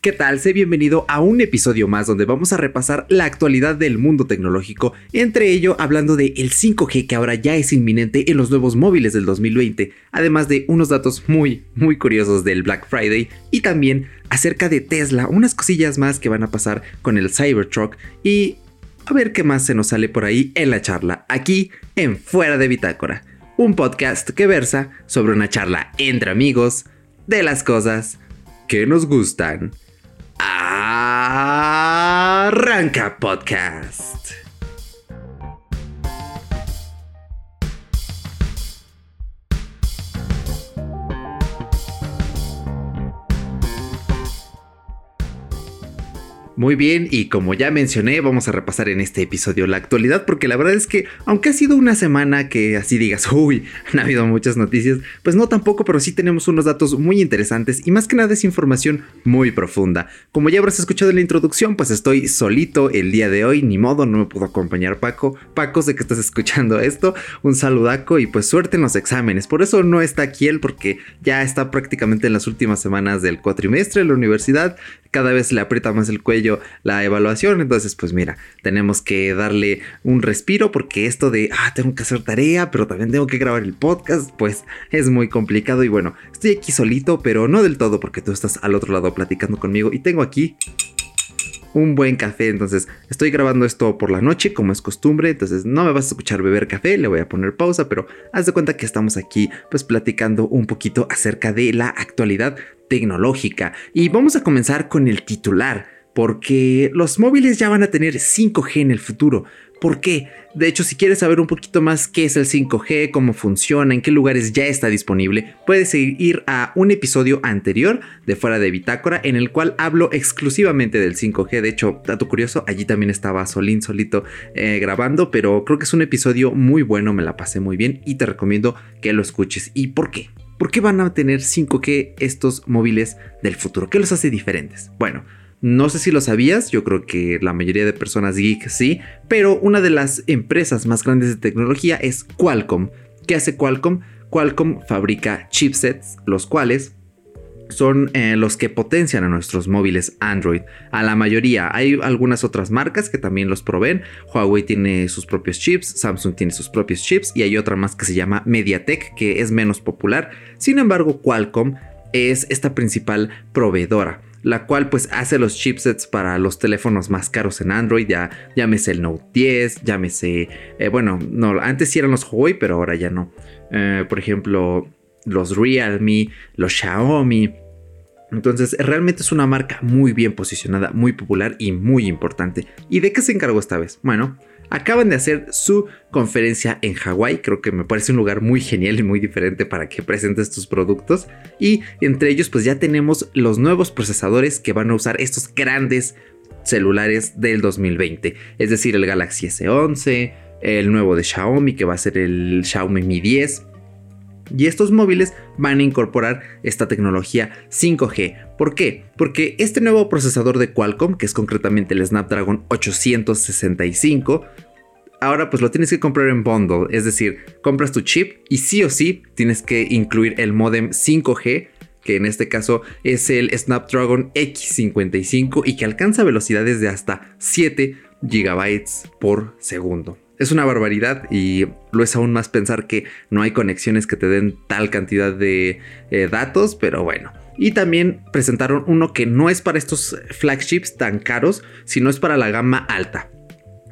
¿Qué tal? Sé bienvenido a un episodio más donde vamos a repasar la actualidad del mundo tecnológico, entre ello hablando de el 5G que ahora ya es inminente en los nuevos móviles del 2020, además de unos datos muy, muy curiosos del Black Friday y también acerca de Tesla, unas cosillas más que van a pasar con el Cybertruck y a ver qué más se nos sale por ahí en la charla, aquí en Fuera de Bitácora, un podcast que versa sobre una charla entre amigos de las cosas que nos gustan. Arranca Podcast. Muy bien, y como ya mencioné, vamos a repasar en este episodio la actualidad, porque la verdad es que, aunque ha sido una semana que así digas, uy, han habido muchas noticias, pues no tampoco, pero sí tenemos unos datos muy interesantes y más que nada es información muy profunda. Como ya habrás escuchado en la introducción, pues estoy solito el día de hoy, ni modo, no me pudo acompañar Paco. Paco, sé que estás escuchando esto, un saludaco y pues suerte en los exámenes. Por eso no está aquí él, porque ya está prácticamente en las últimas semanas del cuatrimestre de la universidad, cada vez le aprieta más el cuello la evaluación. Entonces, pues mira, tenemos que darle un respiro porque esto de, ah, tengo que hacer tarea, pero también tengo que grabar el podcast, pues es muy complicado. Y bueno, estoy aquí solito, pero no del todo porque tú estás al otro lado platicando conmigo y tengo aquí un buen café. Entonces, estoy grabando esto por la noche, como es costumbre. Entonces, no me vas a escuchar beber café, le voy a poner pausa, pero haz de cuenta que estamos aquí, pues platicando un poquito acerca de la actualidad tecnológica. Y vamos a comenzar con el titular, porque los móviles ya van a tener 5G en el futuro. ¿Por qué? De hecho, si quieres saber un poquito más qué es el 5G, cómo funciona, en qué lugares ya está disponible, puedes ir a un episodio anterior de Fuera de Bitácora en el cual hablo exclusivamente del 5G. De hecho, dato curioso, allí también estaba Solín solito eh, grabando, pero creo que es un episodio muy bueno, me la pasé muy bien y te recomiendo que lo escuches. ¿Y por qué? ¿Por qué van a tener 5G estos móviles del futuro? ¿Qué los hace diferentes? Bueno, no sé si lo sabías, yo creo que la mayoría de personas geek sí, pero una de las empresas más grandes de tecnología es Qualcomm. ¿Qué hace Qualcomm? Qualcomm fabrica chipsets, los cuales son eh, los que potencian a nuestros móviles Android. A la mayoría, hay algunas otras marcas que también los proveen. Huawei tiene sus propios chips, Samsung tiene sus propios chips y hay otra más que se llama MediaTek que es menos popular. Sin embargo, Qualcomm es esta principal proveedora la cual pues hace los chipsets para los teléfonos más caros en Android, ya llámese el Note 10, llámese, eh, bueno, no, antes sí eran los Huawei, pero ahora ya no. Eh, por ejemplo, los Realme, los Xiaomi. Entonces, realmente es una marca muy bien posicionada, muy popular y muy importante. ¿Y de qué se encargó esta vez? Bueno, acaban de hacer su conferencia en Hawái. Creo que me parece un lugar muy genial y muy diferente para que presentes tus productos. Y entre ellos pues ya tenemos los nuevos procesadores que van a usar estos grandes celulares del 2020. Es decir, el Galaxy S11, el nuevo de Xiaomi que va a ser el Xiaomi Mi 10 y estos móviles van a incorporar esta tecnología 5G. ¿Por qué? Porque este nuevo procesador de Qualcomm, que es concretamente el Snapdragon 865, ahora pues lo tienes que comprar en bundle, es decir, compras tu chip y sí o sí tienes que incluir el modem 5G que en este caso es el Snapdragon X55 y que alcanza velocidades de hasta 7 GB por segundo. Es una barbaridad y lo es aún más pensar que no hay conexiones que te den tal cantidad de eh, datos, pero bueno. Y también presentaron uno que no es para estos flagships tan caros, sino es para la gama alta.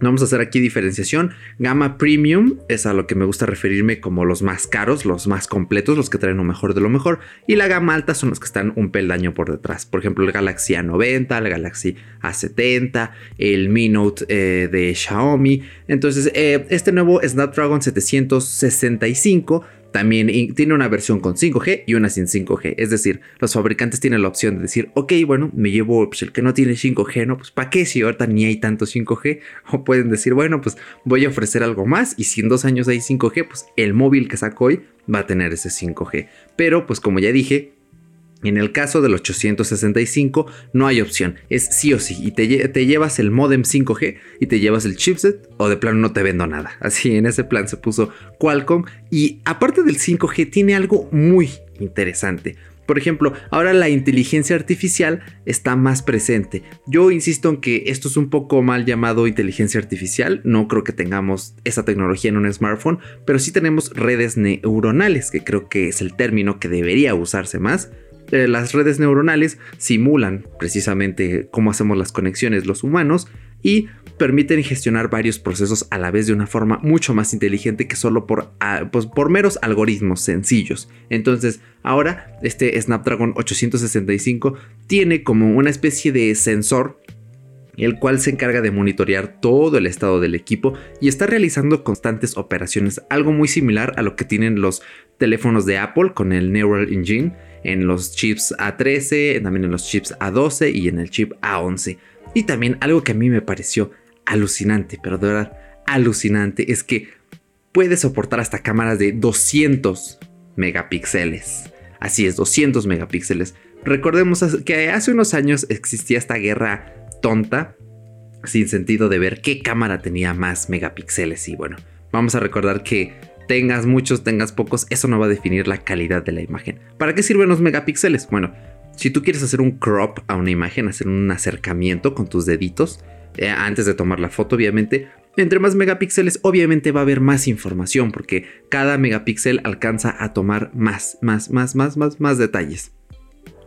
Vamos a hacer aquí diferenciación. Gama premium es a lo que me gusta referirme como los más caros, los más completos, los que traen lo mejor de lo mejor. Y la gama alta son los que están un peldaño por detrás. Por ejemplo, el Galaxy A90, el Galaxy A70, el Mi Note eh, de Xiaomi. Entonces, eh, este nuevo Snapdragon 765 también tiene una versión con 5G y una sin 5G. Es decir, los fabricantes tienen la opción de decir, ok, bueno, me llevo pues, el que no tiene 5G, ¿no? Pues ¿para qué si ahorita ni hay tanto 5G? O pueden decir, bueno, pues voy a ofrecer algo más y si en dos años hay 5G, pues el móvil que saco hoy va a tener ese 5G. Pero pues como ya dije, en el caso del 865 no hay opción, es sí o sí, y te, llevas el modem 5G y te llevas el chipset o de plano no te vendo nada. Así en ese plan se puso Qualcomm y aparte del 5G tiene algo muy interesante Por ejemplo, ahora la inteligencia artificial está más presente. Yo insisto en que esto es un poco mal llamado inteligencia artificial. No creo que tengamos esa tecnología en un smartphone, pero sí tenemos redes neuronales, que creo que es el término que debería usarse más. Eh, las redes neuronales simulan precisamente cómo hacemos las conexiones los humanos y permiten gestionar varios procesos a la vez de una forma mucho más inteligente que solo por, ah, pues, por meros algoritmos sencillos. Entonces, ahora este Snapdragon 865 tiene como una especie de sensor el cual se encarga de monitorear todo el estado del equipo y está realizando constantes operaciones, algo muy similar a lo que tienen los teléfonos de Apple con el Neural Engine en los chips A13, también en los chips A12 y en el chip A11. Y también algo que a mí me pareció alucinante, pero de verdad alucinante, es que puede soportar hasta cámaras de 200 megapíxeles. Así es, 200 megapíxeles. Recordemos que hace unos años existía esta guerra tonta, sin sentido de ver qué cámara tenía más megapíxeles. Y bueno, vamos a recordar que tengas muchos, tengas pocos, eso no va a definir la calidad de la imagen. ¿Para qué sirven los megapíxeles? Bueno, si tú quieres hacer un crop a una imagen, hacer un acercamiento con tus deditos, eh, antes de tomar la foto, obviamente, entre más megapíxeles, obviamente va a haber más información, porque cada megapíxel alcanza a tomar más, más, más, más, más, más detalles.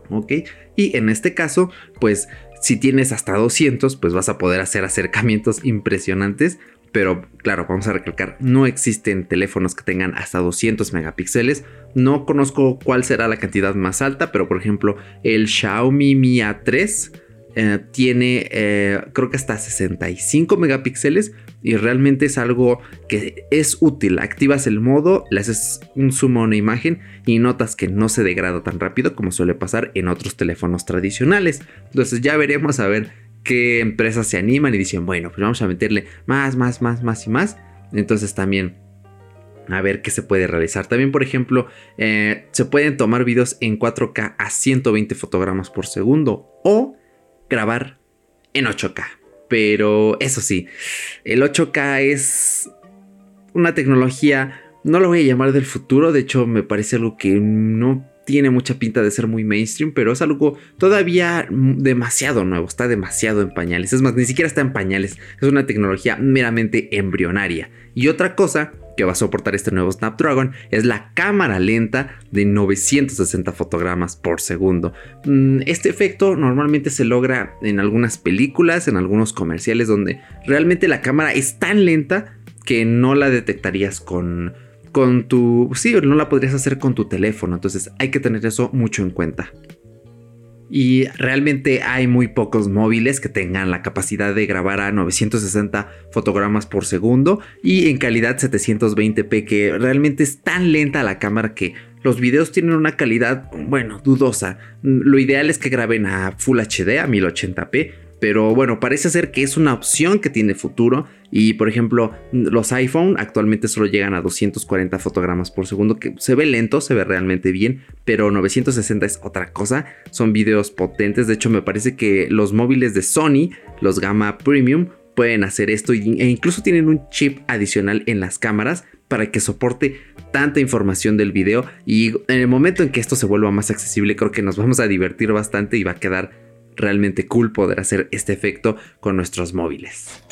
¿Ok? Y en este caso, pues si tienes hasta 200, pues vas a poder hacer acercamientos impresionantes. Pero claro, vamos a recalcar, no existen teléfonos que tengan hasta 200 megapíxeles. No conozco cuál será la cantidad más alta, pero por ejemplo el Xiaomi Mi A3 eh, tiene eh, creo que hasta 65 megapíxeles y realmente es algo que es útil. Activas el modo, le haces un zoom a una imagen y notas que no se degrada tan rápido como suele pasar en otros teléfonos tradicionales. Entonces ya veremos a ver qué empresas se animan y dicen, bueno, pues vamos a meterle más, más, más, más y más. Entonces también a ver qué se puede realizar. También, por ejemplo, eh, se pueden tomar videos en 4K a 120 fotogramas por segundo o grabar en 8K. Pero eso sí, el 8K es una tecnología, no lo voy a llamar del futuro, de hecho me parece algo que no tiene mucha pinta de ser muy mainstream, pero es algo todavía demasiado nuevo, está demasiado en pañales. Es más, ni siquiera está en pañales, es una tecnología meramente embrionaria. Y otra cosa que va a soportar este nuevo Snapdragon es la cámara lenta de 960 fotogramas por segundo. Mm, este efecto normalmente se logra en algunas películas, en algunos comerciales donde realmente la cámara es tan lenta que no la detectarías con con tu sí, no la podrías hacer con tu teléfono, entonces hay que tener eso mucho en cuenta. Y realmente hay muy pocos móviles que tengan la capacidad de grabar a 960 fotogramas por segundo y en calidad 720p que realmente es tan lenta la cámara que los videos tienen una calidad, bueno, dudosa. Lo ideal es que graben a Full HD, a 1080p, pero bueno, parece ser que es una opción que tiene futuro. Y por ejemplo, los iPhone actualmente solo llegan a 240 fotogramas por segundo, que se ve lento, se ve realmente bien, pero 960 es otra cosa. Son videos potentes. De hecho, me parece que los móviles de Sony, los Gamma Premium, pueden hacer esto e incluso tienen un chip adicional en las cámaras para que soporte tanta información del video y en el momento en que esto se vuelva más accesible creo que nos vamos a divertir bastante y va a quedar realmente cool poder hacer este efecto con nuestros móviles.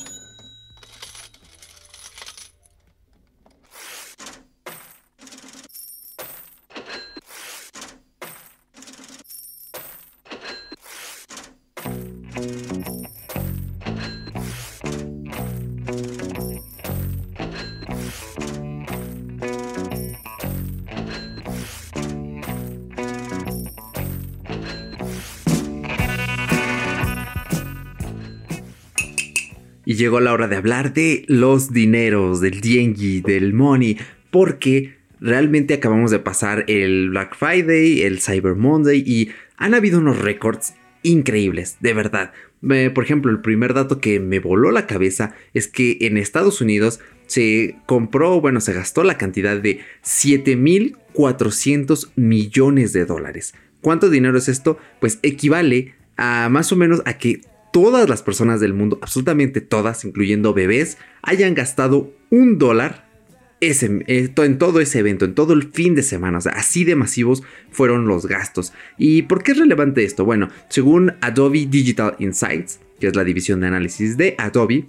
Llegó la hora de hablar de los dineros, del diengi, del money, porque realmente acabamos de pasar el Black Friday, el Cyber Monday y han habido unos récords increíbles, de verdad. por ejemplo, el primer dato que me voló la cabeza es que en Estados Unidos se compró, bueno, se gastó la cantidad de 7.400 millones de dólares. ¿Cuánto dinero es esto? Pues equivale a más o menos a que todas las personas del mundo, absolutamente todas, incluyendo bebés, hayan gastado un dólar eh, en todo ese evento, en todo el fin de semana. Así de masivos fueron los gastos. ¿Y por qué es relevante esto? Bueno, según Adobe Digital Insights, que es la división de análisis de Adobe,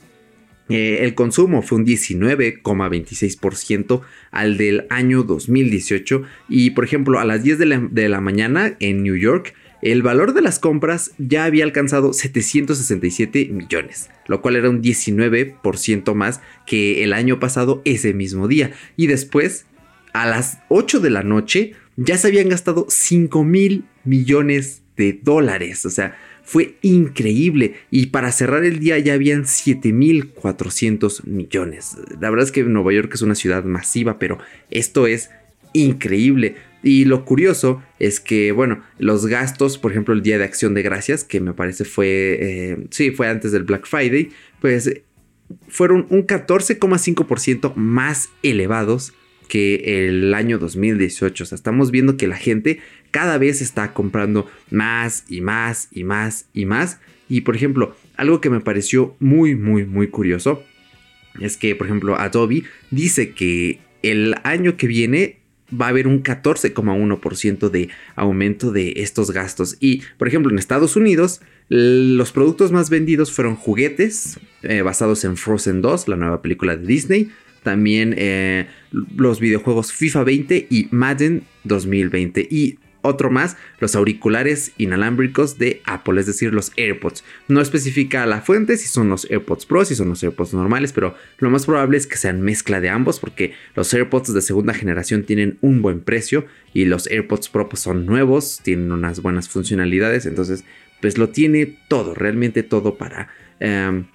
eh, el consumo fue un 19,26% al del año 2018 y por ejemplo a las 10 de la, de la, mañana en New York el valor de las compras ya había alcanzado 767 millones, lo cual era un 19% más que el año pasado ese mismo día y después a las 8 de la noche ya se habían gastado 5 mil millones de dólares, o sea, fue increíble y para cerrar el día ya habían 7.400 millones. La verdad es que Nueva York es una ciudad masiva, pero esto es increíble. Y lo curioso es que, bueno, los gastos, por ejemplo, el Día de Acción de Gracias, que me parece fue, eh, sí, fue antes del Black Friday, pues fueron un 14,5% más elevados que el año 2018. O sea, estamos viendo que la gente cada vez está comprando más y más y más y más. Y por ejemplo, algo que me pareció muy, muy, muy curioso es que, por ejemplo, Adobe dice que el año que viene va a haber un 14,1% de aumento de estos gastos. Y, por ejemplo, en Estados Unidos, los productos más vendidos fueron juguetes eh, basados en Frozen 2, la nueva película de Disney, también eh, los videojuegos FIFA 20 y Madden 2020. Y otro más, los auriculares inalámbricos de Apple, es decir, los AirPods. No especifica la fuente si son los AirPods Pro, si son los AirPods normales, pero lo más probable es que sean mezcla de ambos porque los AirPods de segunda generación tienen un buen precio y los AirPods Pro pues, son nuevos, tienen unas buenas funcionalidades, entonces pues lo tiene todo, realmente todo para, em,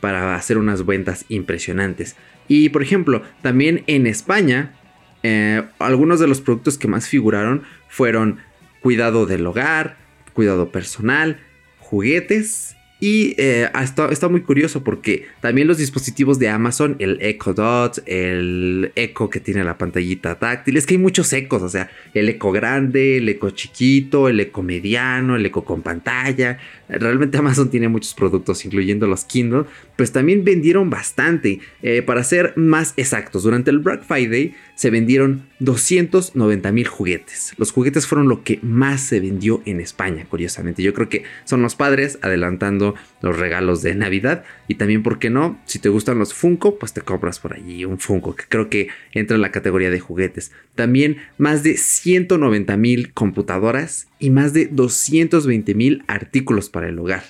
para hacer unas ventas impresionantes. Y por ejemplo, también en España, eh, algunos de los productos que más figuraron fueron cuidado del hogar, cuidado personal, juguetes y eh, está, muy curioso porque también los dispositivos de Amazon, el Echo Dot, el Echo que tiene la pantallita táctil, es que hay muchos ecos, o sea, el Echo grande, el Echo chiquito, el Echo mediano, el Echo con pantalla. Realmente Amazon tiene muchos productos, incluyendo los Kindle, pues también vendieron bastante. Eh, para ser más exactos, durante el Black Friday se vendieron 290 mil juguetes. Los juguetes fueron lo que más se vendió en España, curiosamente. Yo creo que son los padres adelantando los regalos de Navidad. Y también, ¿por qué no? Si te gustan los Funko, pues te compras por allí un Funko, que creo que entra en la categoría de juguetes. También más de 190 mil computadoras y más de 220 mil artículos para el hogar.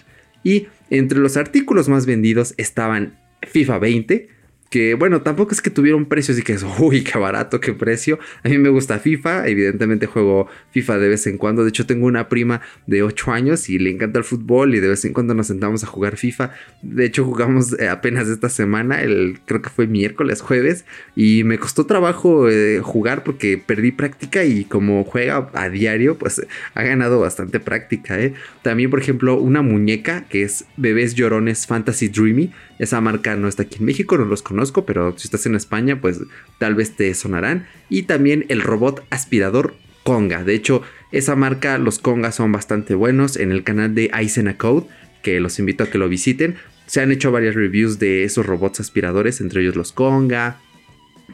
Y entre los artículos más vendidos estaban FIFA 20, que bueno, tampoco es que tuvieron precios y que es, uy, qué barato, qué precio. A mí me gusta FIFA, evidentemente juego FIFA de vez en cuando. De hecho, tengo una prima de 8 años y le encanta el fútbol y de vez en cuando nos sentamos a jugar FIFA. De hecho, jugamos eh, apenas esta semana, el, creo que fue miércoles, jueves, y me costó trabajo eh, jugar porque perdí práctica y como juega a diario, pues ha ganado bastante práctica. ¿eh? También, por ejemplo, una muñeca que es Bebés Llorones Fantasy Dreamy. Esa marca no está aquí en México, no los conozco pero si estás en España, pues tal vez te sonarán. Y también el robot aspirador Conga. De hecho, esa marca, los Conga son bastante buenos. En el canal de Aisena Code, que los invito a que lo visiten, se han hecho varias reviews de esos robots aspiradores, entre ellos los Conga.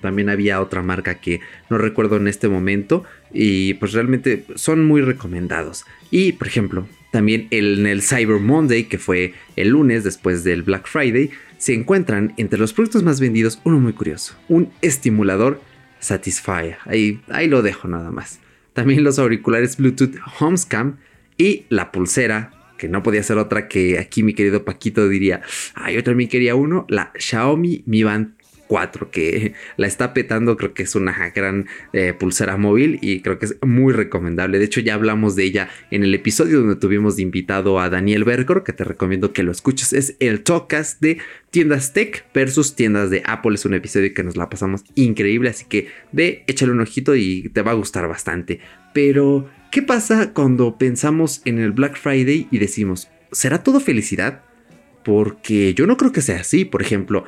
También había otra marca que no recuerdo en este momento. Y pues realmente son muy recomendados. Y por ejemplo, también en el Cyber Monday, que fue el lunes después del Black Friday, se encuentran entre los productos más vendidos uno muy curioso, un estimulador Satisfyer. Ahí, ahí lo dejo nada más. También los auriculares Bluetooth Homescam y la pulsera, que no podía ser otra que aquí mi querido Paquito diría, ay, yo también quería uno, la Xiaomi Mi Band 4 que la está petando, creo que es una gran eh, pulsera móvil y creo que es muy recomendable. De hecho ya hablamos de ella en el episodio donde tuvimos de invitado a Daniel Bergor, que te recomiendo que lo escuches. Es el Tocas de tiendas tech versus tiendas de Apple. Es un episodio que nos la pasamos increíble, así que ve, échale un ojito y te va a gustar bastante. Pero, ¿qué pasa cuando pensamos en el Black Friday y decimos, ¿será todo felicidad? Porque yo no creo que sea así. Por ejemplo,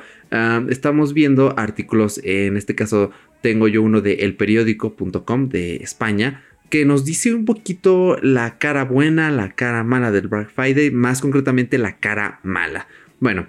estamos viendo artículos, en este caso tengo yo uno de elperiódico.com de España, que nos dice un poquito la cara buena, la cara mala del Black Friday, más concretamente la cara mala. Bueno,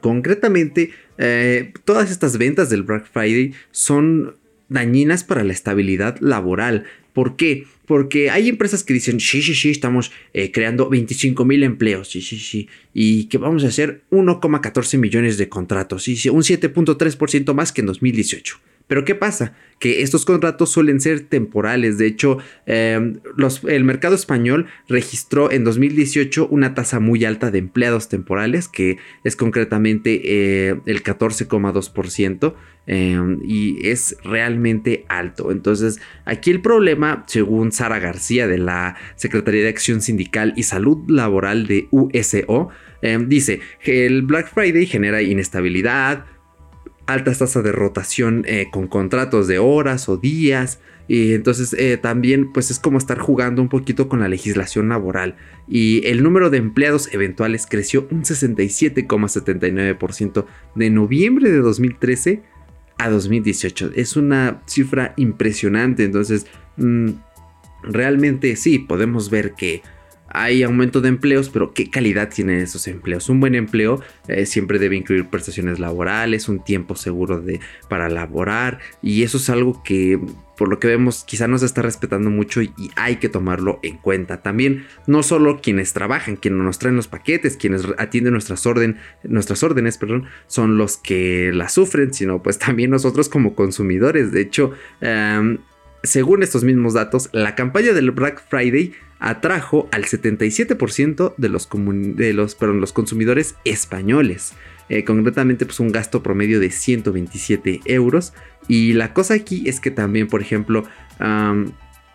Concretamente, eh, todas estas ventas del Black Friday son dañinas para la estabilidad laboral. ¿Por qué? Porque hay empresas que dicen, sí, sí, sí, estamos eh, creando 25 mil empleos, sí, sí, sí, y que vamos a hacer 1,14 millones de contratos, sí, sí, un 7.3% más que en 2018. Pero ¿qué pasa? Que estos contratos suelen ser temporales. De hecho, em, el mercado español registró en 2018 una tasa muy alta de empleados temporales, que es concretamente eh, el 14,2%. Em, y es realmente alto. Entonces, aquí el problema, según Sara García de la Secretaría de Acción Sindical y Salud Laboral de USO, em, dice que el Black Friday genera inestabilidad, altas tasas de rotación eh, con contratos de horas o días. Y entonces eh, también pues es como estar jugando un poquito con la legislación laboral. Y el número de empleados eventuales creció un 67,79% de noviembre de 2013 a 2018. Es una cifra impresionante. Entonces mm, realmente sí, podemos ver que hay aumento de empleos, pero ¿qué calidad tienen esos empleos? Un buen empleo eh, siempre debe incluir prestaciones laborales, un tiempo seguro de, para laborar y eso es algo que por lo que vemos quizá no se está respetando mucho y, hay que tomarlo en cuenta. También no solo quienes trabajan, quienes nos traen los paquetes, quienes atienden nuestras, orden, nuestras órdenes, perdón, son los que la sufren, sino pues también nosotros como consumidores. De hecho, em, según estos mismos datos, la campaña del Black Friday atrajo al 77% de los, de los, consumidores españoles. Eh, concretamente pues un gasto promedio de 127 euros. Y la cosa aquí es que también, por ejemplo,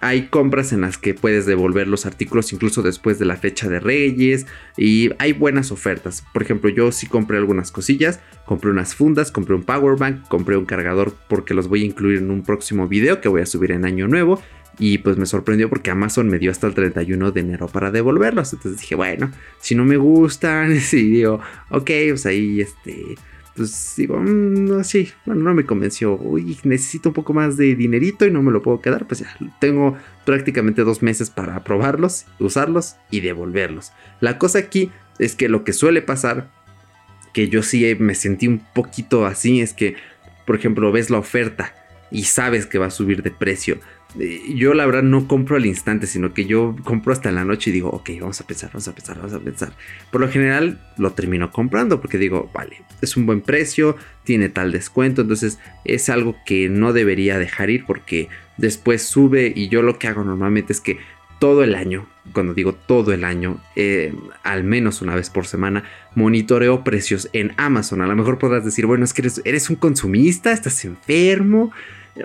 hay compras en las que puedes devolver los artículos incluso después de la fecha de Reyes y hay buenas ofertas. Por ejemplo, yo sí compré algunas cosillas, compré unas fundas, compré un power bank, compré un cargador porque los voy a incluir en un próximo video que voy a subir en año nuevo y pues me sorprendió porque Amazon me dio hasta el 31 de enero para devolverlos. Entonces dije, bueno, si no me gustan, si digo, ok, pues ahí este. Pues digo, mm, no, sí, bueno, no me convenció. Uy, necesito un poco más de dinerito y no me lo puedo quedar. Pues ya, tengo prácticamente dos meses para probarlos, usarlos y devolverlos. La cosa aquí es que lo que suele pasar, que yo sí me sentí un poquito así, es que, por ejemplo, ves la oferta y sabes que va a subir de precio yo la verdad no compro al instante, sino que yo compro hasta la noche y digo, ok, vamos a pensar, vamos a pensar, vamos a pensar. Por lo general lo termino comprando porque digo, vale, es un buen precio, tiene tal descuento, entonces es algo que no debería dejar ir porque después sube y yo lo que hago normalmente es que todo el año, cuando digo todo el año, eh, al menos una vez por semana, monitoreo precios en Amazon. A lo mejor podrás decir, bueno, es que eres un consumista, estás enfermo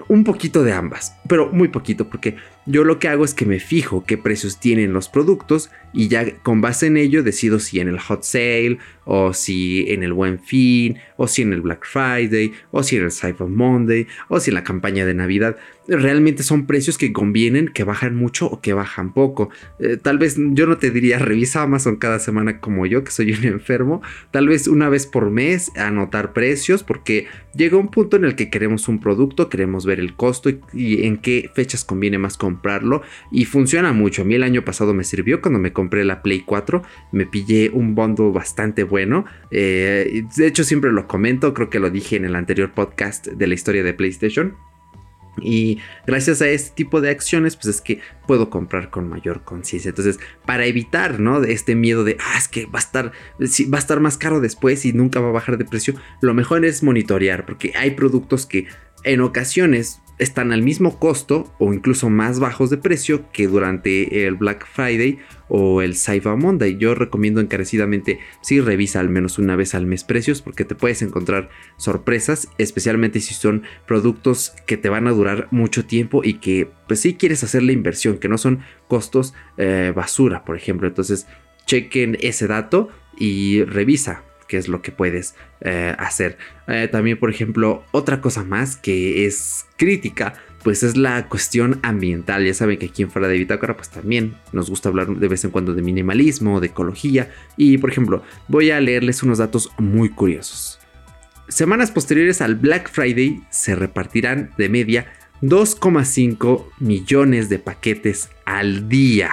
un poquito de ambas, pero muy poquito porque yo lo que hago es que me fijo qué precios tienen los productos y ya con base en ello decido si en el hot sale o si en el buen fin o si en el Black Friday o si en el Cyber Monday o si en la campaña de Navidad. Realmente son precios que convienen, que bajan mucho o que bajan poco. Eh, tal vez yo no te diría revisa Amazon cada semana como yo, que soy un enfermo. Tal vez una vez por mes anotar precios porque llega un punto en el que queremos un producto, queremos ver el costo y, en qué fechas conviene más comprarlo y funciona mucho. A mí el año pasado me sirvió cuando me compré la Play 4, me pillé un bundle bastante bueno. Eh, de hecho siempre lo comento, creo que lo dije en el anterior podcast de la historia de PlayStation. Y gracias a este tipo de acciones, pues es que puedo comprar con mayor conciencia. Entonces, para evitar, ¿no? Este miedo de, ah, es que va a estar, va a estar más caro después y nunca va a bajar de precio, lo mejor es monitorear, porque hay productos que en ocasiones están al mismo costo o incluso más bajos de precio que durante el Black Friday o el Cyber Monday. Yo recomiendo encarecidamente si revisa al menos una vez al mes precios porque te puedes encontrar sorpresas, especialmente si son productos que te van a durar mucho tiempo y que pues si quieres hacer la inversión, que no son costos eh, basura, por ejemplo. Entonces chequen ese dato y revisa qué es lo que puedes eh, hacer. Eh, también, por ejemplo, otra cosa más que es crítica, pues es la cuestión ambiental. Ya saben que aquí en Fuera de Bitácora, pues también nos gusta hablar de vez en cuando de minimalismo, de ecología. Y, por ejemplo, voy a leerles unos datos muy curiosos. Semanas posteriores al Black Friday se repartirán de media 2,5 millones de paquetes al día.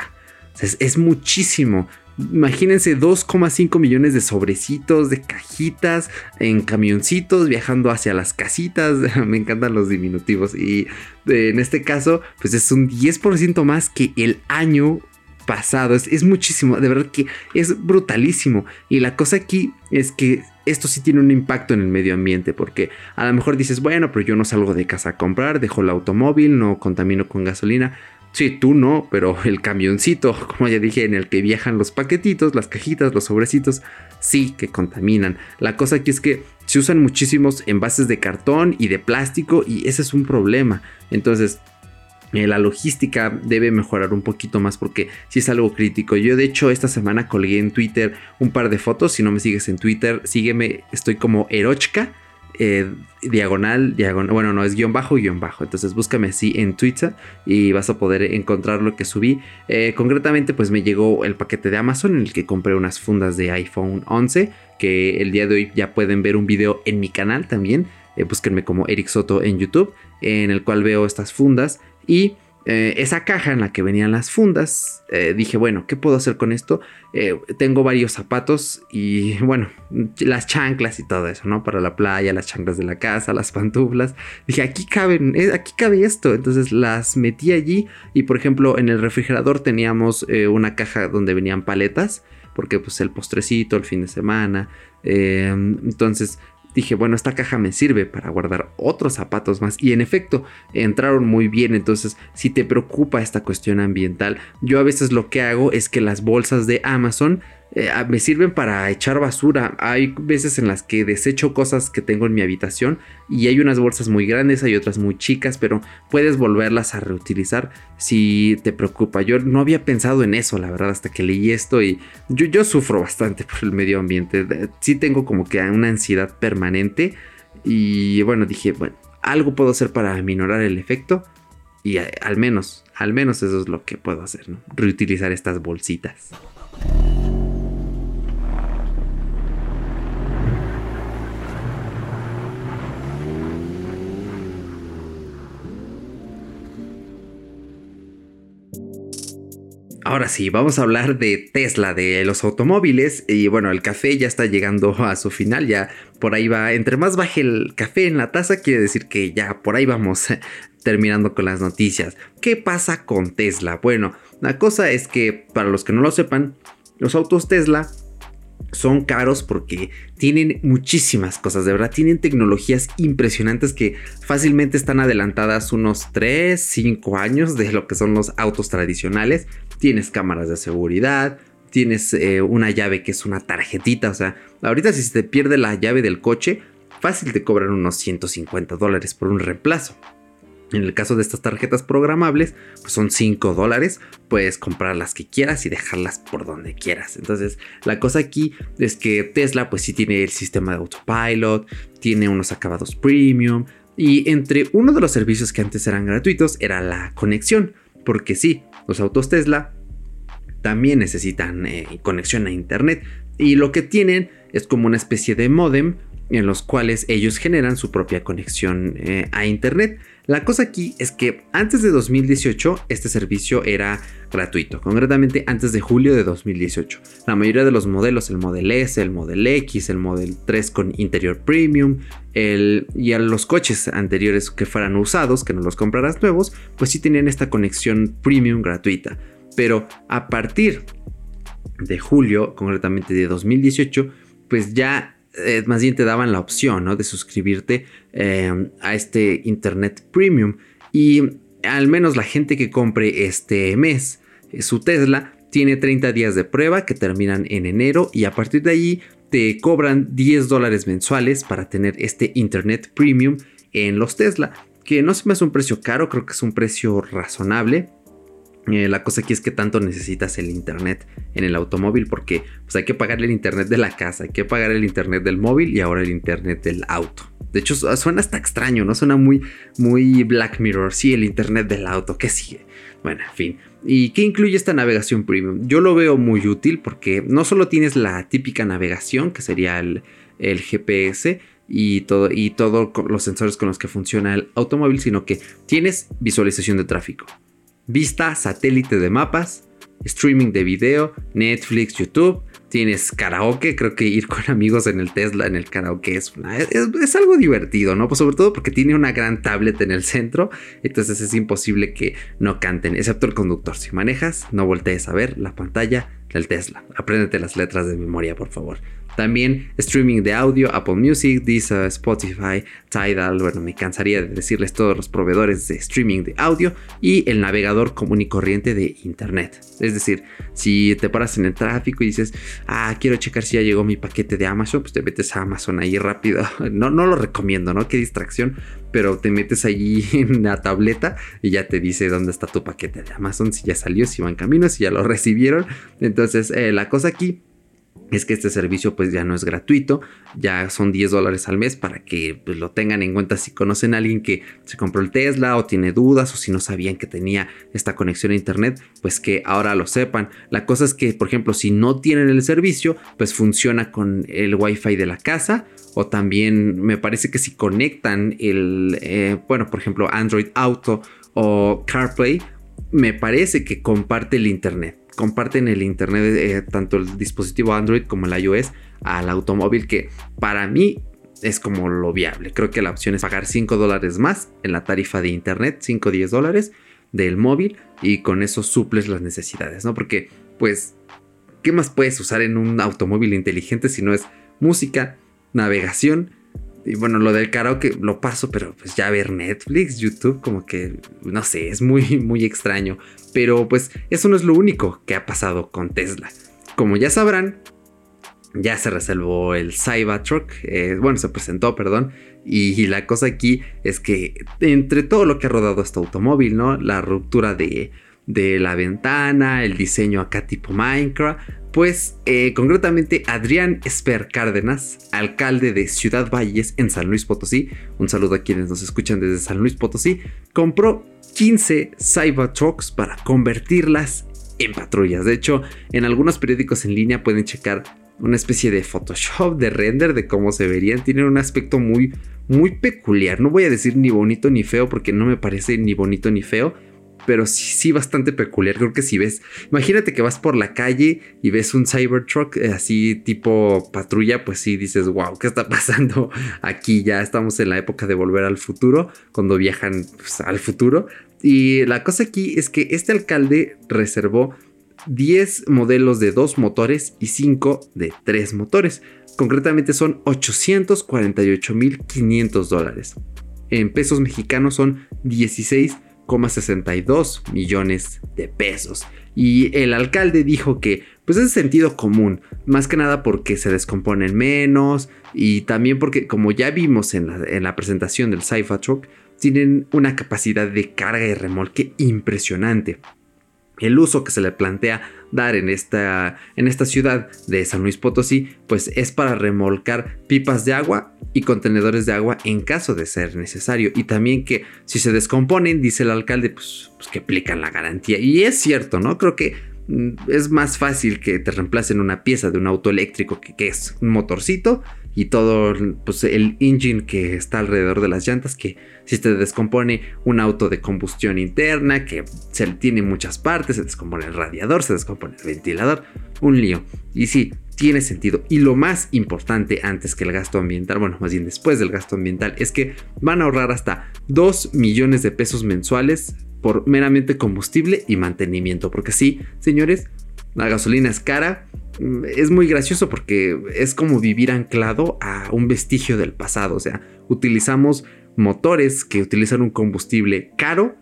es, muchísimo. Imagínense 2,5 millones de sobrecitos, de cajitas, en camioncitos, viajando hacia las casitas. Me encantan los diminutivos. Y eh, en este caso, pues es un 10% más que el año pasado. Es, es, muchísimo, de verdad que es brutalísimo. Y la cosa aquí es que esto sí tiene un impacto en el medio ambiente, porque a lo mejor dices, bueno, pero yo no salgo de casa a comprar, dejo el automóvil, no contamino con gasolina. Sí, tú no, pero el camioncito, como ya dije, en el que viajan los paquetitos, las cajitas, los sobrecitos, sí que contaminan. La cosa aquí es que se usan muchísimos envases de cartón y de plástico y ese es un problema. Entonces, eh, la logística debe mejorar un poquito más porque si es algo crítico. Yo de hecho esta semana colgué en Twitter un par de fotos. Si no me sigues en Twitter, sígueme. Estoy como Erochka. Eh, diagonal, diagonal, bueno, no es guion bajo, guion bajo. Entonces búscame así en Twitter y vas a poder encontrar lo que subí. Eh, concretamente, pues me llegó el paquete de Amazon en el que compré unas fundas de iPhone 11 que el día de hoy ya pueden ver un video en mi canal también. búsquenme como Eric Soto en YouTube, en el cual veo estas fundas y eh, esa caja en la que venían las fundas, eh, dije, bueno, ¿qué puedo hacer con esto? Eh, tengo varios zapatos y bueno, las chanclas y todo eso, ¿no? Para la playa, las chanclas de la casa, las pantuflas. Dije, aquí caben, aquí cabe esto. Entonces las metí allí y por ejemplo en el refrigerador teníamos una caja donde venían paletas, porque pues el postrecito, el fin de semana. entonces dije, bueno, esta caja me sirve para guardar otros zapatos más. Y en efecto, entraron muy bien. Entonces, si te preocupa esta cuestión ambiental, yo a veces lo que hago es que las bolsas de Amazon eh, me sirven para echar basura. Hay veces en las que desecho cosas que tengo en mi habitación y hay unas bolsas muy grandes, hay otras muy chicas, pero puedes volverlas a reutilizar si te preocupa. Yo no había pensado en eso, la verdad, hasta que leí esto y yo, yo sufro bastante por el medio ambiente. Sí tengo como que una ansiedad permanente y bueno, dije, bueno, algo puedo hacer para minorar el efecto. Y al menos, al menos eso es lo que puedo hacer, ¿no? Reutilizar estas bolsitas. Ahora sí, vamos a hablar de Tesla, de los automóviles. Y bueno, el café ya está llegando a su final. Ya por ahí va. Entre más baje el café en la taza, quiere decir que ya por ahí vamos terminando con las noticias. ¿Qué pasa con Tesla? Bueno, la cosa es que, para los que no lo sepan, los autos Tesla son caros porque tienen muchísimas cosas, de verdad, tienen tecnologías impresionantes que fácilmente están adelantadas unos 3, 5 años de lo que son los autos tradicionales. Tienes cámaras de seguridad, tienes eh, una llave que es una tarjetita, o sea, ahorita si se te pierde la llave del coche, fácil te cobran unos 150 dólares por un reemplazo. En el caso de estas tarjetas programables, pues son 5 dólares. Puedes comprar las que quieras y dejarlas por donde quieras. Entonces, la cosa aquí es que Tesla, pues sí tiene el sistema de autopilot, tiene unos acabados premium. Y entre uno de los servicios que antes eran gratuitos era la conexión. Porque sí, los autos Tesla también necesitan eh, conexión a internet. Y lo que tienen es como una especie de modem en los cuales ellos generan su propia conexión eh, a internet. La cosa aquí es que antes de 2018 este servicio era gratuito, concretamente antes de julio de 2018. La mayoría de los modelos, el Model S, el Model X, el Model 3 con interior premium, y a los coches anteriores que fueran usados, que no los comprarás nuevos, pues sí tenían esta conexión premium gratuita. Pero a partir de julio, concretamente de 2018, pues ya eh, más bien te daban la opción ¿no? de suscribirte eh, a este Internet Premium. Y al menos la gente que compre este mes eh, su Tesla tiene 30 días de prueba que terminan en enero y a partir de allí te cobran 10 dólares mensuales para tener este Internet Premium en los Tesla. Que no se me hace un precio caro, creo que es un precio razonable. Eh, la cosa aquí es que tanto necesitas el internet en el automóvil porque pues hay que pagar el internet de la casa, hay que pagar el internet del móvil y ahora el internet del auto. De hecho suena hasta extraño, ¿no? Suena muy, muy Black Mirror. Sí, el internet del auto, ¿qué sigue? Bueno, en fin. ¿Y qué incluye esta navegación premium? Yo lo veo muy útil porque no solo tienes la típica navegación, que sería el, el GPS, y todo y todos los sensores con los que funciona el automóvil, sino que tienes visualización de tráfico, vista satélite de mapas, streaming de video, Netflix, YouTube. Tienes karaoke, creo que ir con amigos en el Tesla, en el karaoke es, es, algo divertido, ¿no? Pues sobre todo porque tiene una gran tablet en el centro, entonces es imposible que no canten, excepto el conductor. Si manejas, no voltees a ver la pantalla del Tesla. Apréndete las letras de memoria, por favor. También streaming de audio, Apple Music, Deezer, Spotify, Tidal, bueno, me cansaría de decirles todos los proveedores de streaming de audio y el navegador común y corriente de Internet. Es decir, si te paras en el tráfico y dices, ah, quiero checar si ya llegó mi paquete de Amazon, pues te metes a Amazon ahí rápido. No, no lo recomiendo, ¿no? Qué distracción, pero te metes allí en la tableta y ya te dice dónde está tu paquete de Amazon, si ya salió, si va en camino, si ya lo recibieron. Entonces, eh, la cosa aquí es que este servicio pues ya no es gratuito, ya son 10 dólares al mes para que pues, lo tengan en cuenta si conocen a alguien que se compró el Tesla o tiene dudas o si no sabían que tenía esta conexión a internet, pues que ahora lo sepan. La cosa es que, por ejemplo, si no tienen el servicio, pues funciona con el wifi de la casa o también me parece que si conectan el, eh, bueno, por ejemplo, Android Auto o CarPlay, me parece que comparte el internet comparten el internet, eh, tanto el dispositivo Android como el iOS, al automóvil, que para mí es como lo viable. Creo que la opción es pagar 5 dólares más en la tarifa de internet, 5 o 10 dólares del móvil, y con eso suples las necesidades, ¿no? Porque, pues, ¿qué más puedes usar en un automóvil inteligente si no es música, navegación? Y bueno, lo del karaoke lo paso, pero pues ya ver Netflix, YouTube, como que, no sé, es muy, muy extraño. Pero pues eso no es lo único que ha pasado con Tesla. Como ya sabrán, ya se reservó el Cybertruck, eh, bueno, se presentó, perdón, y, la cosa aquí es que entre todo lo que ha rodado este automóvil, ¿no? La ruptura de, de la ventana, el diseño acá tipo Minecraft, pues eh, concretamente Adrián Esper Cárdenas, alcalde de Ciudad Valles en San Luis Potosí, un saludo a quienes nos escuchan desde San Luis Potosí, compró 15 Cybertrucks para convertirlas en patrullas. De hecho, en algunos periódicos en línea pueden checar una especie de Photoshop, de render de cómo se verían. Tienen un aspecto muy, muy peculiar. No voy a decir ni bonito ni feo porque no me parece ni bonito ni feo pero sí, sí bastante peculiar. Creo que si ves, imagínate que vas por la calle y ves un Cybertruck eh, así tipo patrulla, pues sí dices, wow, ¿qué está pasando aquí? Ya estamos en la época de volver al futuro, cuando viajan pues, al futuro. Y la cosa aquí es que este alcalde reservó 10 modelos de 2 motores y 5 de 3 motores. Concretamente son 848.500 dólares. En pesos mexicanos son 16 62 millones de pesos. Y el alcalde dijo que pues es sentido común, más que nada porque se descomponen menos y también porque como ya vimos en la, en la presentación del Cyphertruck, tienen una capacidad de carga y remolque impresionante el uso que se le plantea dar en esta, en esta ciudad de San Luis Potosí, pues es para remolcar pipas de agua y contenedores de agua en caso de ser necesario. Y también que si se descomponen, dice el alcalde, pues, pues que aplican la garantía. Y es cierto, ¿no? Creo que mm, es más fácil que te reemplacen una pieza de un auto eléctrico que, que es un motorcito y todo pues, el engine que está alrededor de las llantas que si se descompone un auto de combustión interna que se tiene muchas partes, se descompone el radiador, se descompone el ventilador, un lío. Y sí, tiene sentido. Y lo más importante antes que el gasto ambiental, bueno, más bien después del gasto ambiental, es que van a ahorrar hasta 2 millones de pesos mensuales por meramente combustible y mantenimiento. Porque sí, señores, la gasolina es cara. Es muy gracioso porque es como vivir anclado a un vestigio del pasado. O sea, utilizamos motores que utilizan un combustible caro,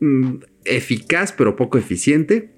mm, eficaz pero poco eficiente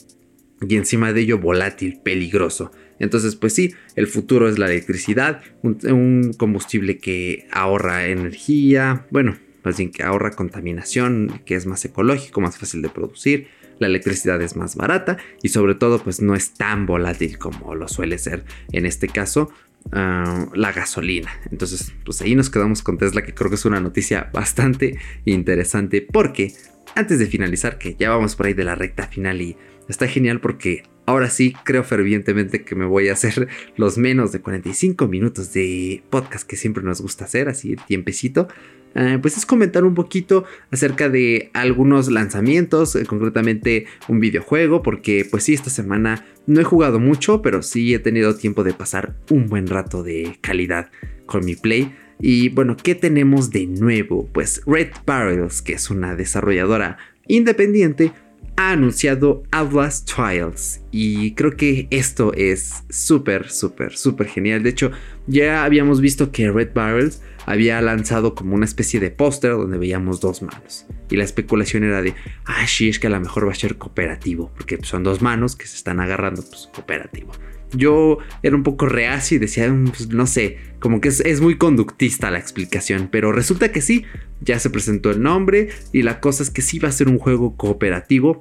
y encima de ello volátil, peligroso. Entonces, pues sí, el futuro es la electricidad, un, combustible que ahorra energía, bueno, más bien que ahorra contaminación, que es más ecológico, más fácil de producir, la electricidad es más barata y sobre todo pues no es tan volátil como lo suele ser en este caso Ah, la gasolina. Entonces, pues ahí nos quedamos con Tesla, que creo que es una noticia bastante interesante, porque antes de finalizar, que ya vamos por ahí de la recta final y está genial porque ahora sí creo fervientemente que me voy a hacer los menos de 45 minutos de podcast que siempre nos gusta hacer, así el tiempecito. Eh, pues es comentar un poquito acerca de algunos lanzamientos, eh, concretamente un videojuego, porque pues sí, esta semana no he jugado mucho, pero sí he tenido tiempo de pasar un buen rato de calidad con mi play. Y bueno, ¿qué tenemos de nuevo? Pues Red Barrels, que es una desarrolladora independiente, ha anunciado Outlast Trials y creo que esto es súper, súper, súper genial. De hecho, ya habíamos visto que Red Barrels había lanzado como una especie de póster donde veíamos dos manos. Y la especulación era de, ah, sí, es que a lo mejor va a ser cooperativo, porque son dos manos que se están agarrando, pues cooperativo. Yo era un poco reacio y decía, mm, pues, no sé, como que es, es, muy conductista la explicación, pero resulta que sí, ya se presentó el nombre y la cosa es que sí va a ser un juego cooperativo.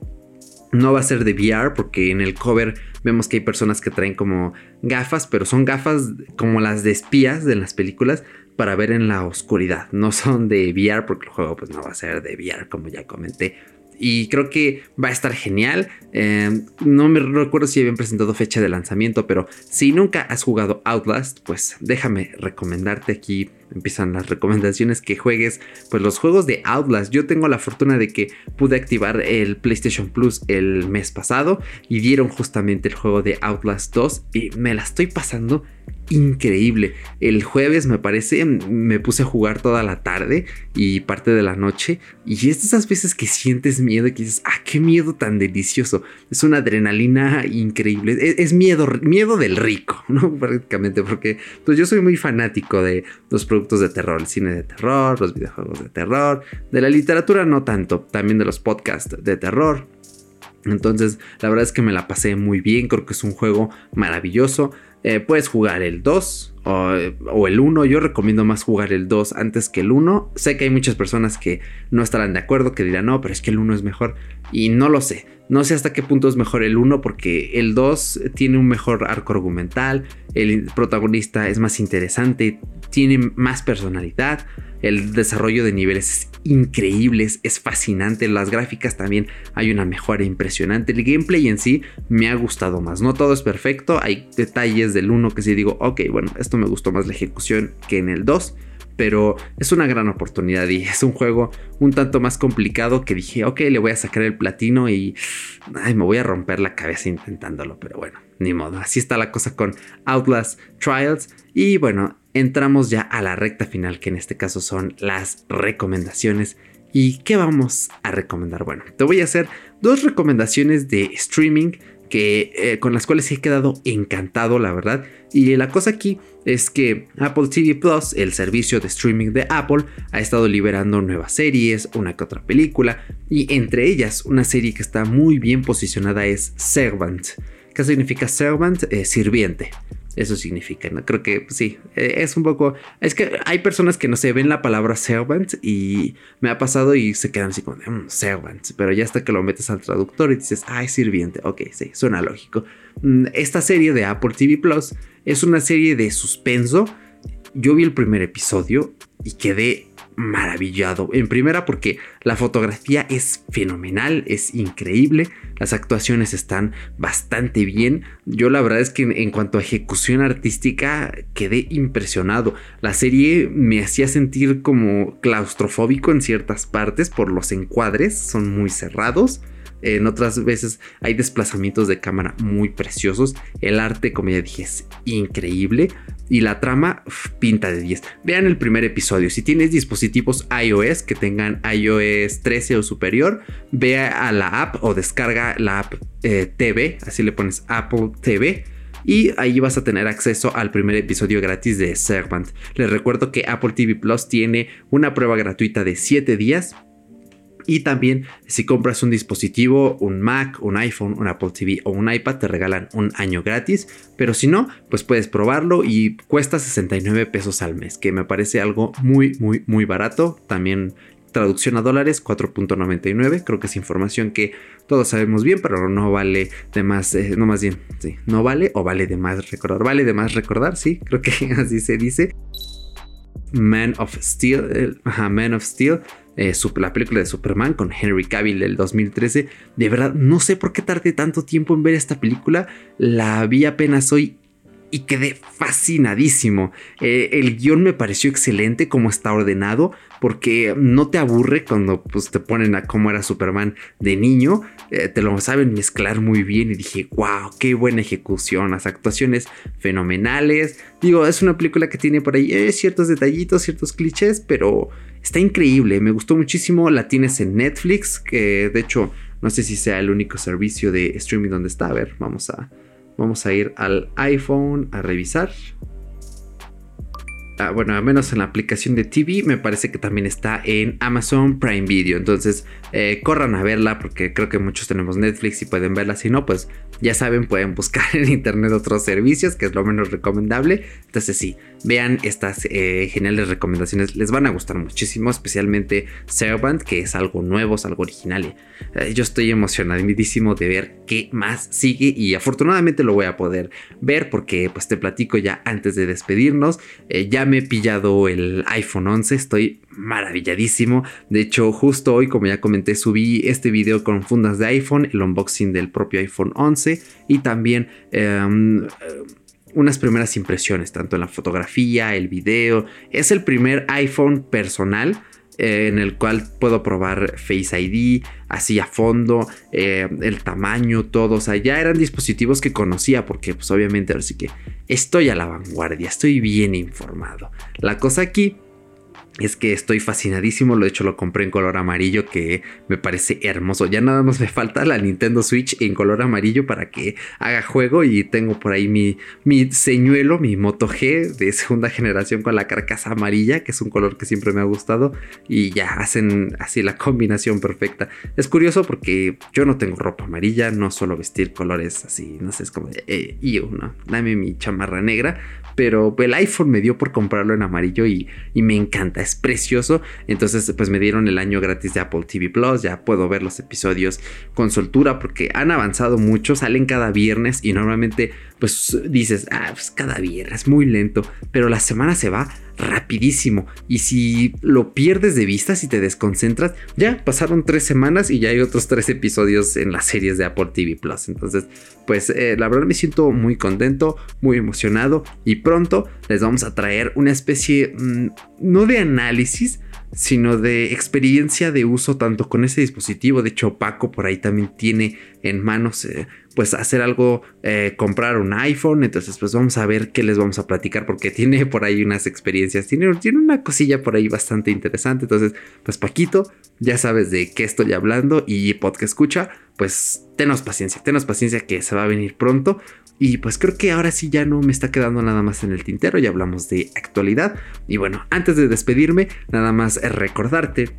No va a ser de VR porque en el cover vemos que hay personas que traen como gafas, pero son gafas como las de espías de las películas para ver en la oscuridad. No son de VR porque el juego pues no va a ser de VR como ya comenté y creo que va a estar genial. Em, no me recuerdo si habían presentado fecha de lanzamiento, pero si nunca has jugado Outlast, pues déjame recomendarte aquí. Empiezan las recomendaciones que juegues pues los juegos de Outlast. Yo tengo la fortuna de que pude activar el PlayStation Plus el mes pasado y dieron justamente el juego de Outlast 2 y me la estoy pasando increíble. El jueves me parece, me puse a jugar toda la tarde y parte de la noche. Y es de esas veces que sientes miedo y que dices, ah, qué miedo tan delicioso. Es una adrenalina increíble. Es, miedo, miedo del rico, ¿no? Prácticamente, porque pues yo soy muy fanático de los productos de terror, el cine de terror, los videojuegos de terror, de la literatura no tanto, también de los podcasts de terror. Entonces, la verdad es que me la pasé muy bien, creo que es un juego maravilloso. Eh, puedes jugar el 2 o, el 1. Yo recomiendo más jugar el 2 antes que el 1. Sé que hay muchas personas que no estarán de acuerdo, que dirán, no, pero es que el 1 es mejor. Y no lo sé. No sé hasta qué punto es mejor el 1 porque el 2 tiene un mejor arco argumental. El protagonista es más interesante, tiene más personalidad. El desarrollo de niveles es increíble, es fascinante. Las gráficas también hay una mejora impresionante. El gameplay en sí me ha gustado más. No todo es perfecto, hay detalles del 1 que sí digo, ok, bueno, esto me gustó más la ejecución que en el 2 pero es una gran oportunidad y es un juego un tanto más complicado que dije, ok, le voy a sacar el platino y ay, me voy a romper la cabeza intentándolo, pero bueno, ni modo, así está la cosa con Outlast Trials y bueno, entramos ya a la recta final, que en este caso son las recomendaciones. ¿Y qué vamos a recomendar? Bueno, te voy a hacer dos recomendaciones de streaming que, eh, con las cuales he quedado encantado, la verdad. Y la cosa aquí es que Apple TV Plus, el servicio de streaming de Apple, ha estado liberando nuevas series, una que otra película, y entre ellas una serie que está muy bien posicionada es Servant. ¿Qué significa servant? Eh, sirviente. Eso significa, ¿no? Creo que sí, eh, es un poco... Es que hay personas que no se ven la palabra servant y me ha pasado y se quedan así como, mm, servant, pero ya hasta que lo metes al traductor y dices, ay, sirviente, ok, sí, suena lógico. Mm, esta serie de Apple TV Plus es una serie de suspenso. Yo vi el primer episodio y quedé maravillado. En primera porque la fotografía es fenomenal, es increíble, las actuaciones están bastante bien. Yo la verdad es que en, cuanto a ejecución artística quedé impresionado. La serie me hacía sentir como claustrofóbico en ciertas partes por los encuadres, son muy cerrados. En otras veces hay desplazamientos de cámara muy preciosos. El arte, como ya dije, es increíble. Y la trama pinta de 10. Vean el primer episodio. Si tienes dispositivos iOS que tengan iOS 13 o superior, vea a la app o descarga la app eh, TV. Así le pones Apple TV y ahí vas a tener acceso al primer episodio gratis de Servant. Les recuerdo que Apple TV Plus tiene una prueba gratuita de 7 días y también si compras un dispositivo, un Mac, un iPhone, un Apple TV o un iPad, te regalan un año gratis. Pero si no, pues puedes probarlo y cuesta 69 pesos al mes, que me parece algo muy, muy, muy barato. También traducción a dólares 4.99 creo que es información que todos sabemos bien pero no vale de más eh, no más bien sí no vale o vale de más recordar vale de más recordar sí creo que así se dice Man of Steel Man of Steel eh, la película de Superman con Henry Cavill del 2013. De verdad, no sé por qué tardé tanto tiempo en ver esta película. La vi apenas hoy y quedé fascinadísimo. Eh, el guion me pareció excelente como está ordenado porque no te aburre cuando pues, te ponen a cómo era Superman de niño. Eh, te lo saben mezclar muy bien y dije, wow, qué buena ejecución, las actuaciones fenomenales. Digo, es una película que tiene por ahí ciertos detallitos, ciertos clichés, pero está increíble, me gustó muchísimo. La tienes en Netflix, que de hecho no sé si sea el único servicio de streaming donde está. A ver, vamos a Vamos a ir al iPhone a revisar. Ah, bueno, al menos en la aplicación de TV, me parece que también está en Amazon Prime Video. Entonces, eh, corran a verla porque creo que muchos tenemos Netflix y pueden verla. Si no, pues ya saben, pueden buscar en internet otros servicios, que es lo menos recomendable. Entonces, sí, vean estas eh, geniales recomendaciones. Les van a gustar muchísimo, especialmente Servant, que es algo nuevo, es algo original. Eh, yo estoy emocionadísimo de ver qué más sigue y afortunadamente lo voy a poder ver porque, pues, te platico ya antes de despedirnos. ya me he pillado el iPhone 11, estoy maravilladísimo. De hecho, justo hoy, como ya comenté, subí este video con fundas de iPhone, el unboxing del propio iPhone 11 y también... Em, unas primeras impresiones, tanto en la fotografía, el video. Es el primer iPhone personal eh, en el cual puedo probar Face ID, así a fondo, eh, el tamaño, todo. O sea, ya eran dispositivos que conocía porque pues obviamente ahora sí que estoy a la vanguardia, estoy bien informado. La cosa aquí es que estoy fascinadísimo, lo hecho lo compré en color amarillo que me parece hermoso. Ya nada más me falta la Nintendo Switch en color amarillo para que haga juego y tengo por ahí mi, mi señuelo, mi Moto G de segunda generación con la carcasa amarilla, que es un color que siempre me ha gustado y ya hacen así la combinación perfecta. Es curioso porque yo no tengo ropa amarilla, no suelo vestir colores así, no sé, es como eh, yo, no, dame mi chamarra negra, pero el iPhone me dio por comprarlo en amarillo y, me encanta, es precioso. Entonces, pues me dieron el año gratis de Apple TV Plus, ya puedo ver los episodios con soltura porque han avanzado mucho, salen cada viernes y normalmente, pues dices, ah, pues cada viernes, muy lento, pero la semana se va rapidísimo. Y si lo pierdes de vista, si te desconcentras, ya pasaron tres semanas y ya hay otros tres episodios en las series de Apple TV Plus. Entonces, pues eh, la verdad me siento muy contento, muy emocionado y pronto les vamos a traer una especie, mm, no de análisis, sino de experiencia de uso tanto con ese dispositivo. De hecho, Paco por ahí también tiene en manos eh, pues hacer algo, eh, comprar un iPhone. Entonces pues vamos a ver qué les vamos a platicar porque tiene por ahí unas experiencias, tiene, tiene una cosilla por ahí bastante interesante. Entonces pues Paquito, ya sabes de qué estoy hablando y podcast escucha, pues tenos paciencia, tenos paciencia que se va a venir pronto. Y pues creo que ahora sí ya no me está quedando nada más en el tintero, ya hablamos de actualidad. Y bueno, antes de despedirme, nada más recordarte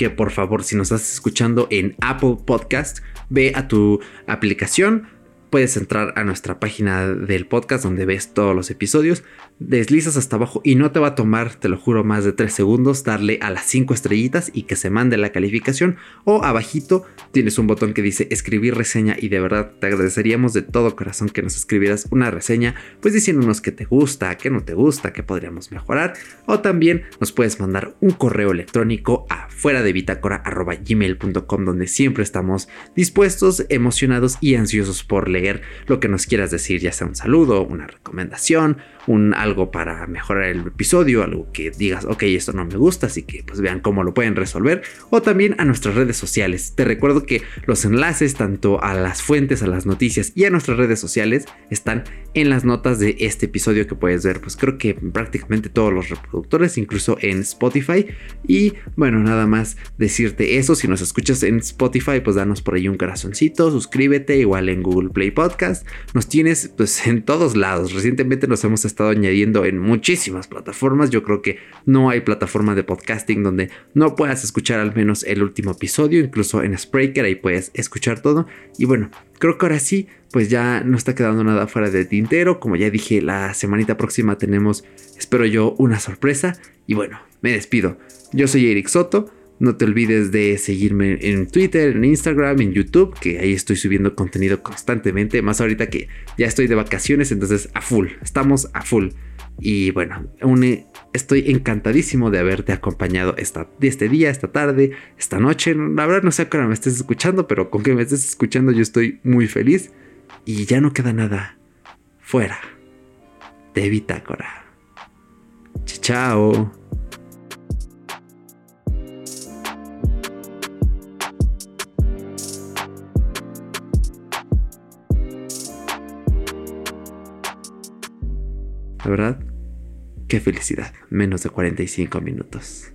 que por favor si nos estás escuchando en Apple Podcast, ve a tu aplicación, puedes entrar a nuestra página del podcast donde ves todos los episodios, deslizas hasta abajo y no te va a tomar, te lo juro, más de 3 segundos darle a las 5 estrellitas y que se mande la calificación. O abajito tienes un botón que dice escribir reseña y de verdad te agradeceríamos de todo corazón que nos escribieras una reseña pues diciéndonos que te gusta, que no te gusta, que podríamos mejorar. O también nos puedes mandar un correo electrónico a fuera de bitácora.gmail.com donde siempre estamos dispuestos, emocionados y ansiosos por leer lo que nos quieras decir, ya sea un saludo, una recomendación, un algo para mejorar el episodio, algo que digas, ok, esto no me gusta, así que pues vean cómo lo pueden resolver, o también a nuestras redes sociales. Te recuerdo que los enlaces tanto a las fuentes, a las noticias y a nuestras redes sociales están en las notas de este episodio que puedes ver, pues creo que prácticamente todos los reproductores, incluso en Spotify. Y bueno, nada más decirte eso, si nos escuchas en Spotify, pues danos por ahí un corazoncito, suscríbete, igual en Google Play Podcast, nos tienes pues en todos lados. Recientemente nos hemos estado añadiendo en muchísimas plataformas, yo creo que no hay plataforma de podcasting donde no puedas escuchar al menos el último episodio, incluso en Spreaker ahí puedes escuchar todo. Y bueno, creo que ahora sí, pues ya no está quedando nada fuera de tintero. Como ya dije, la semanita próxima tenemos, espero yo, una sorpresa. Y bueno, me despido. Yo soy Eric Soto. No te olvides de seguirme en Twitter, en Instagram, en YouTube, que ahí estoy subiendo contenido constantemente. Más ahorita que ya estoy de vacaciones, entonces a full. Estamos a full. Y bueno, estoy encantadísimo de haberte acompañado esta, este día, esta tarde, esta noche. La verdad no sé a me estés escuchando, pero con que me estés escuchando yo estoy muy feliz. Y ya no queda nada fuera de Bitácora. Chao. La verdad, qué felicidad. Menos de 45 minutos.